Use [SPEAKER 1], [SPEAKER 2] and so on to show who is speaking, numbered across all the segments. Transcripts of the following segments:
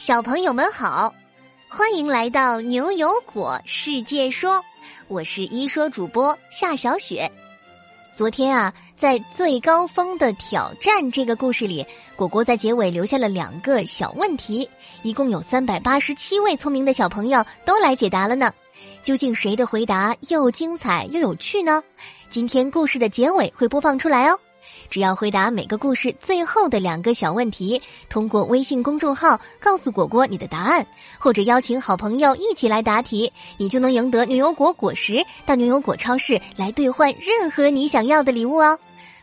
[SPEAKER 1] 小朋友们好，欢迎来到牛油果世界说，我是一说主播夏小雪。昨天啊，在最高峰的挑战这个故事里，果果在结尾留下了两个小问题，一共有三百八十七位聪明的小朋友都来解答了呢。究竟谁的回答又精彩又有趣呢？今天故事的结尾会播放出来哦。只要回答每个故事最后的两个小问题，通过微信公众号告诉果果你的答案，或者邀请好朋友一起来答题，你就能赢得牛油果果实，到牛油果超市来兑换任何你想要的礼物哦。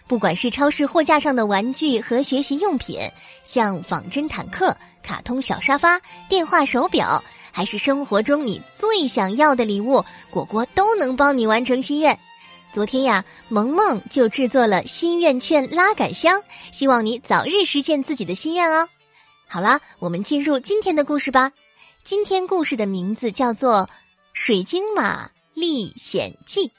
[SPEAKER 1] 不管是超市货架上的玩具和学习用品，像仿真坦克、卡通小沙发、电话手表，还是生活中你最想要的礼物，果果都能帮你完成心愿。昨天呀，萌萌就制作了心愿券拉杆箱，希望你早日实现自己的心愿哦。好啦，我们进入今天的故事吧。今天故事的名字叫做《水晶马历险记》。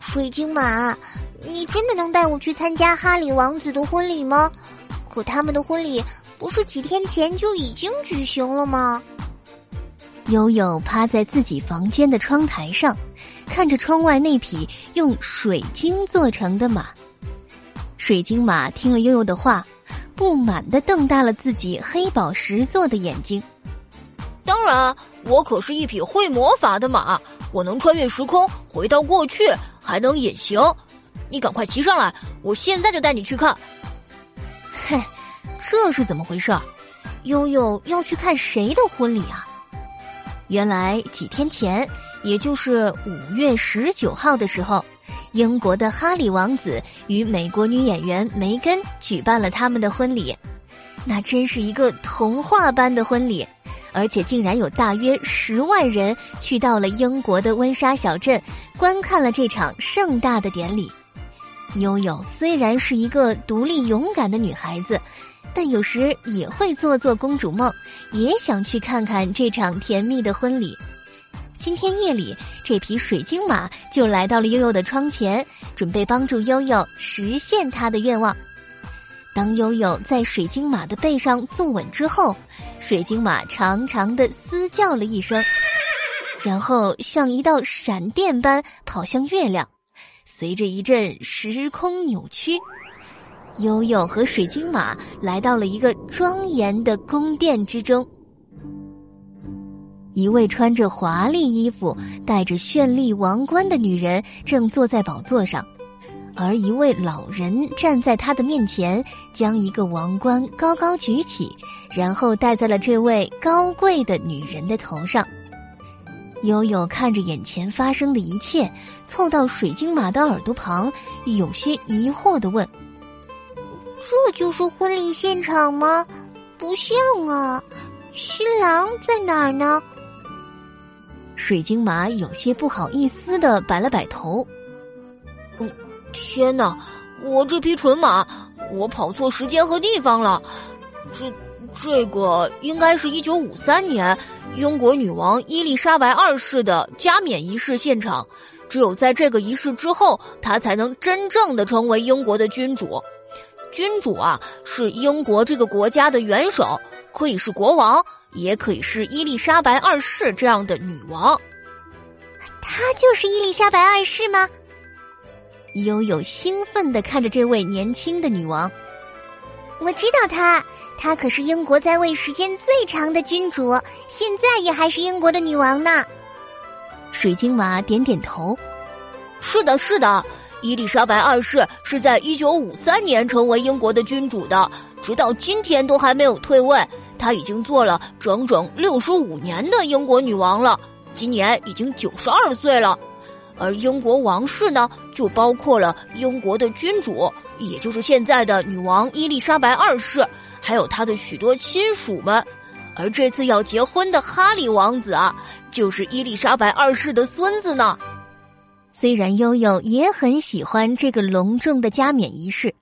[SPEAKER 2] 水晶马，你真的能带我去参加哈里王子的婚礼吗？可他们的婚礼不是几天前就已经举行了吗？
[SPEAKER 1] 悠悠趴在自己房间的窗台上，看着窗外那匹用水晶做成的马。水晶马听了悠悠的话，不满的瞪大了自己黑宝石做的眼睛。
[SPEAKER 3] 当然，我可是一匹会魔法的马，我能穿越时空，回到过去，还能隐形。你赶快骑上来，我现在就带你去看。
[SPEAKER 1] 嘿，这是怎么回事？悠悠要去看谁的婚礼啊？原来几天前，也就是五月十九号的时候，英国的哈里王子与美国女演员梅根举办了他们的婚礼。那真是一个童话般的婚礼，而且竟然有大约十万人去到了英国的温莎小镇，观看了这场盛大的典礼。悠悠虽然是一个独立勇敢的女孩子。但有时也会做做公主梦，也想去看看这场甜蜜的婚礼。今天夜里，这匹水晶马就来到了悠悠的窗前，准备帮助悠悠实现他的愿望。当悠悠在水晶马的背上坐稳之后，水晶马长长的嘶叫了一声，然后像一道闪电般跑向月亮，随着一阵时空扭曲。悠悠和水晶马来到了一个庄严的宫殿之中。一位穿着华丽衣服、戴着绚丽王冠的女人正坐在宝座上，而一位老人站在她的面前，将一个王冠高高举起，然后戴在了这位高贵的女人的头上。悠悠看着眼前发生的一切，凑到水晶马的耳朵旁，有些疑惑的问。
[SPEAKER 2] 这就是婚礼现场吗？不像啊，新郎在哪儿呢？
[SPEAKER 1] 水晶马有些不好意思的摆了摆头。
[SPEAKER 3] 嗯，天哪，我这匹纯马，我跑错时间和地方了。这这个应该是一九五三年英国女王伊丽莎白二世的加冕仪式现场。只有在这个仪式之后，她才能真正的成为英国的君主。君主啊，是英国这个国家的元首，可以是国王，也可以是伊丽莎白二世这样的女王。
[SPEAKER 2] 她就是伊丽莎白二世吗？
[SPEAKER 1] 悠悠兴奋的看着这位年轻的女王。
[SPEAKER 2] 我知道她，她可是英国在位时间最长的君主，现在也还是英国的女王呢。
[SPEAKER 1] 水晶娃点点头，
[SPEAKER 3] 是的，是的。伊丽莎白二世是在一九五三年成为英国的君主的，直到今天都还没有退位。她已经做了整整六十五年的英国女王了，今年已经九十二岁了。而英国王室呢，就包括了英国的君主，也就是现在的女王伊丽莎白二世，还有她的许多亲属们。而这次要结婚的哈里王子啊，就是伊丽莎白二世的孙子呢。
[SPEAKER 1] 虽然悠悠也很喜欢这个隆重的加冕仪式，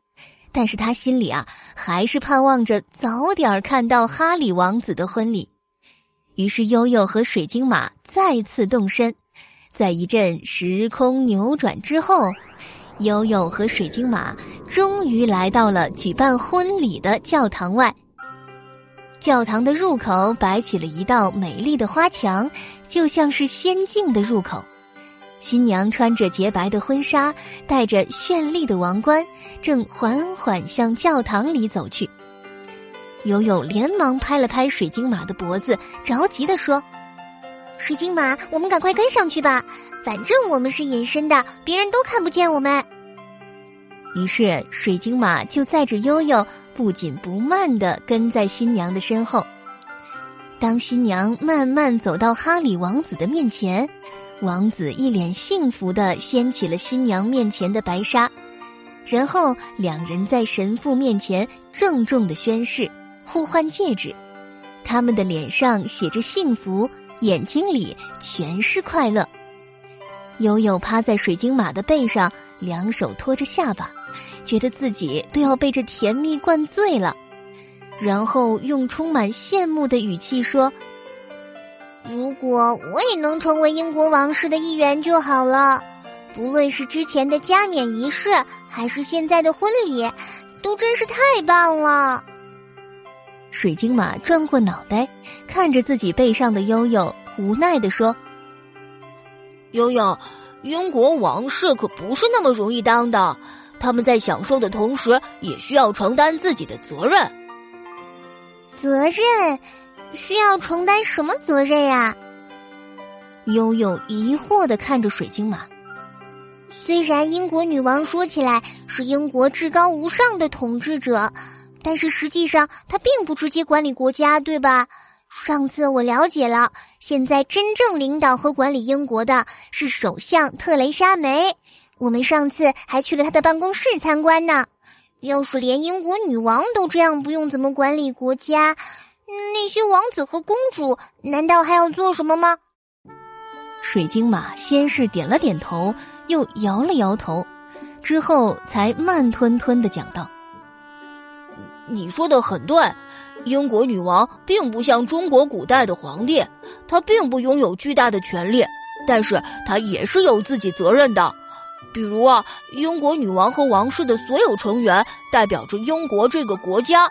[SPEAKER 1] 但是他心里啊还是盼望着早点看到哈里王子的婚礼。于是悠悠和水晶马再次动身，在一阵时空扭转之后，悠悠和水晶马终于来到了举办婚礼的教堂外。教堂的入口摆起了一道美丽的花墙，就像是仙境的入口。新娘穿着洁白的婚纱，戴着绚丽的王冠，正缓缓向教堂里走去。悠悠连忙拍了拍水晶马的脖子，着急地说：“
[SPEAKER 2] 水晶马，我们赶快跟上去吧，反正我们是隐身的，别人都看不见我们。”
[SPEAKER 1] 于是，水晶马就载着悠悠。不紧不慢的跟在新娘的身后。当新娘慢慢走到哈里王子的面前，王子一脸幸福的掀起了新娘面前的白纱，然后两人在神父面前郑重的宣誓，互换戒指。他们的脸上写着幸福，眼睛里全是快乐。悠悠趴在水晶马的背上，两手托着下巴。觉得自己都要被这甜蜜灌醉了，然后用充满羡慕的语气说：“
[SPEAKER 2] 如果我也能成为英国王室的一员就好了。不论是之前的加冕仪式，还是现在的婚礼，都真是太棒了。”
[SPEAKER 1] 水晶马转过脑袋，看着自己背上的悠悠，无奈的说：“
[SPEAKER 3] 悠悠，英国王室可不是那么容易当的。”他们在享受的同时，也需要承担自己的责任。
[SPEAKER 2] 责任需要承担什么责任呀？
[SPEAKER 1] 悠悠疑惑的看着水晶马。
[SPEAKER 2] 虽然英国女王说起来是英国至高无上的统治者，但是实际上她并不直接管理国家，对吧？上次我了解了，现在真正领导和管理英国的是首相特蕾莎梅。我们上次还去了她的办公室参观呢。要是连英国女王都这样不用怎么管理国家，那些王子和公主难道还要做什么吗？
[SPEAKER 1] 水晶马先是点了点头，又摇了摇头，之后才慢吞吞的讲道：“
[SPEAKER 3] 你说的很对，英国女王并不像中国古代的皇帝，她并不拥有巨大的权力，但是她也是有自己责任的。”比如啊，英国女王和王室的所有成员代表着英国这个国家，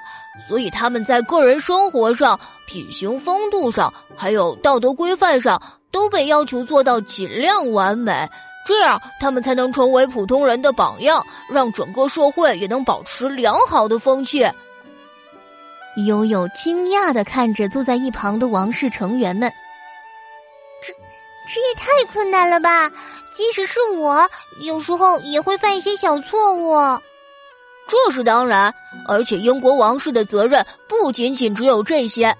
[SPEAKER 3] 所以他们在个人生活上、品行风度上，还有道德规范上，都被要求做到尽量完美，这样他们才能成为普通人的榜样，让整个社会也能保持良好的风气。
[SPEAKER 1] 悠悠惊讶的看着坐在一旁的王室成员们。
[SPEAKER 2] 这也太困难了吧！即使是我，有时候也会犯一些小错误。
[SPEAKER 3] 这是当然，而且英国王室的责任不仅仅只有这些。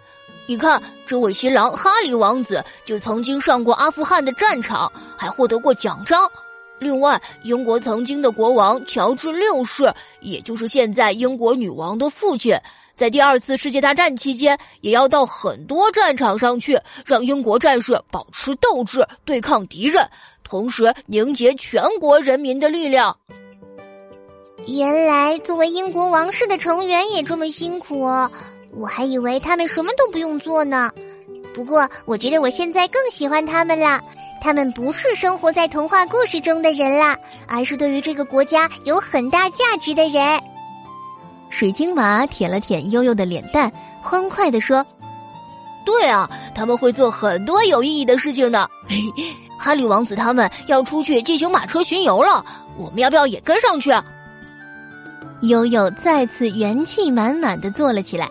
[SPEAKER 3] 你看，这位新郎哈里王子就曾经上过阿富汗的战场，还获得过奖章。另外，英国曾经的国王乔治六世，也就是现在英国女王的父亲。在第二次世界大战期间，也要到很多战场上去，让英国战士保持斗志，对抗敌人，同时凝结全国人民的力量。
[SPEAKER 2] 原来，作为英国王室的成员也这么辛苦，我还以为他们什么都不用做呢。不过，我觉得我现在更喜欢他们了。他们不是生活在童话故事中的人啦，而是对于这个国家有很大价值的人。
[SPEAKER 1] 水晶马舔了舔悠悠的脸蛋，欢快的说：“
[SPEAKER 3] 对啊，他们会做很多有意义的事情的。哈利王子他们要出去进行马车巡游了，我们要不要也跟上去？”
[SPEAKER 1] 悠悠再次元气满满的坐了起来。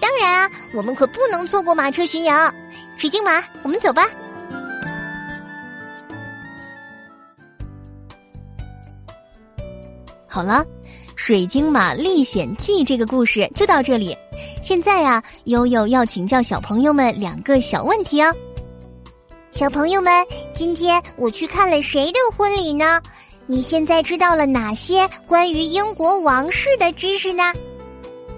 [SPEAKER 2] 当然啊，我们可不能错过马车巡游。水晶马，我们走吧。
[SPEAKER 1] 好了。《水晶马历险记》这个故事就到这里。现在啊，悠悠要请教小朋友们两个小问题哦。
[SPEAKER 2] 小朋友们，今天我去看了谁的婚礼呢？你现在知道了哪些关于英国王室的知识呢？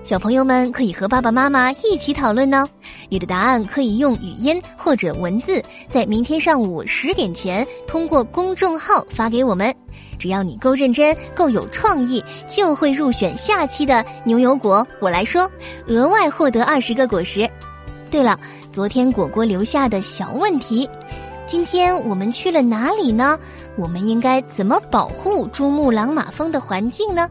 [SPEAKER 1] 小朋友们可以和爸爸妈妈一起讨论呢。你的答案可以用语音或者文字，在明天上午十点前通过公众号发给我们。只要你够认真、够有创意，就会入选下期的牛油果。我来说，额外获得二十个果实。对了，昨天果果留下的小问题，今天我们去了哪里呢？我们应该怎么保护珠穆朗玛峰的环境呢？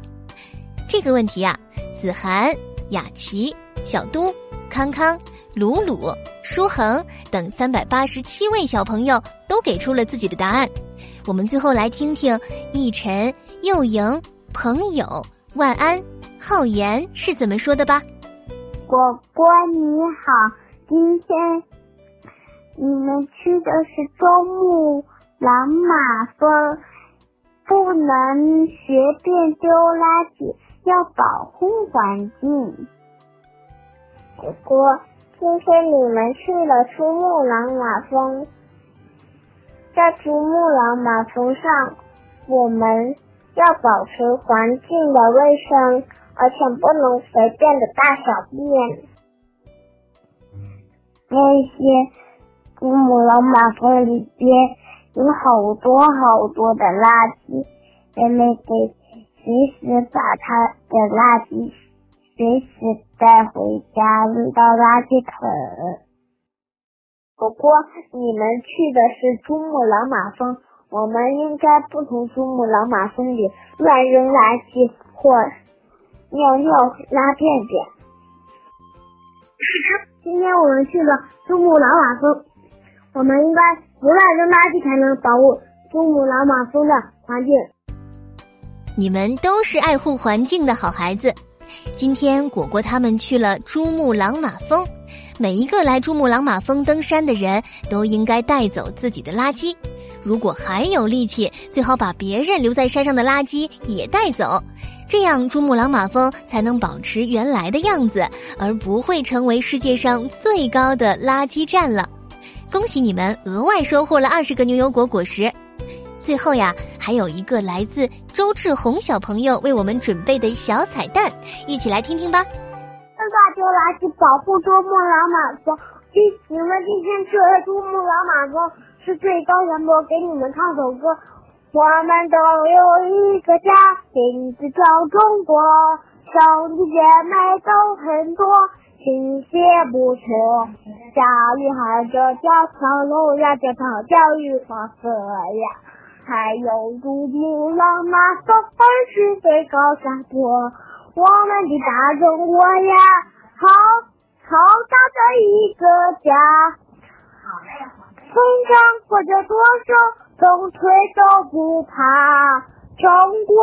[SPEAKER 1] 这个问题啊，子涵、雅琪、小都、康康、鲁鲁、舒恒等三百八十七位小朋友都给出了自己的答案。我们最后来听听逸晨、幼莹、朋友、万安、浩言是怎么说的吧。
[SPEAKER 4] 果果你好，今天你们去的是珠穆朗玛峰，不能随便丢垃圾，要保护环境。果果，今天你们去了珠穆朗玛峰。在珠穆朗玛峰上，我们要保持环境的卫生，而且不能随便的大小便。那些珠穆朗玛峰里边有好多好多的垃圾，人们给随时把它的垃圾随时带回家，扔到垃圾桶。果果，你们去的是珠穆朗玛峰，我们应该不从珠穆朗玛峰里乱扔垃圾或尿尿拉便便。今天我们去了珠穆朗玛峰，我们应该不乱扔垃圾，才能保护珠穆朗玛峰的环境。
[SPEAKER 1] 你们都是爱护环境的好孩子。今天果果他们去了珠穆朗玛峰。每一个来珠穆朗玛峰登山的人都应该带走自己的垃圾，如果还有力气，最好把别人留在山上的垃圾也带走，这样珠穆朗玛峰才能保持原来的样子，而不会成为世界上最高的垃圾站了。恭喜你们额外收获了二十个牛油果果实。最后呀，还有一个来自周志宏小朋友为我们准备的小彩蛋，一起来听听吧。
[SPEAKER 4] 乱丢垃圾，保护珠穆朗玛峰。今你们今天去了珠穆朗玛峰，是最高山坡，给你们唱首歌。我们都有一个家，名字叫中国，兄弟姐妹都很多，亲戚不穷。家里还有教堂楼呀，教堂教育黄河呀，还有珠穆朗玛峰，是最高山坡。我们的大中国呀，好好大的一个家。风筝或者多少，风吹都不怕。中国，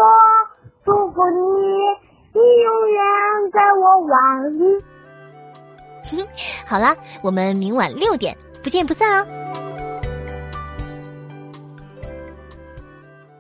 [SPEAKER 4] 祝福你，你永远在我碗里。
[SPEAKER 1] 好啦，我们明晚六点不见不散哦。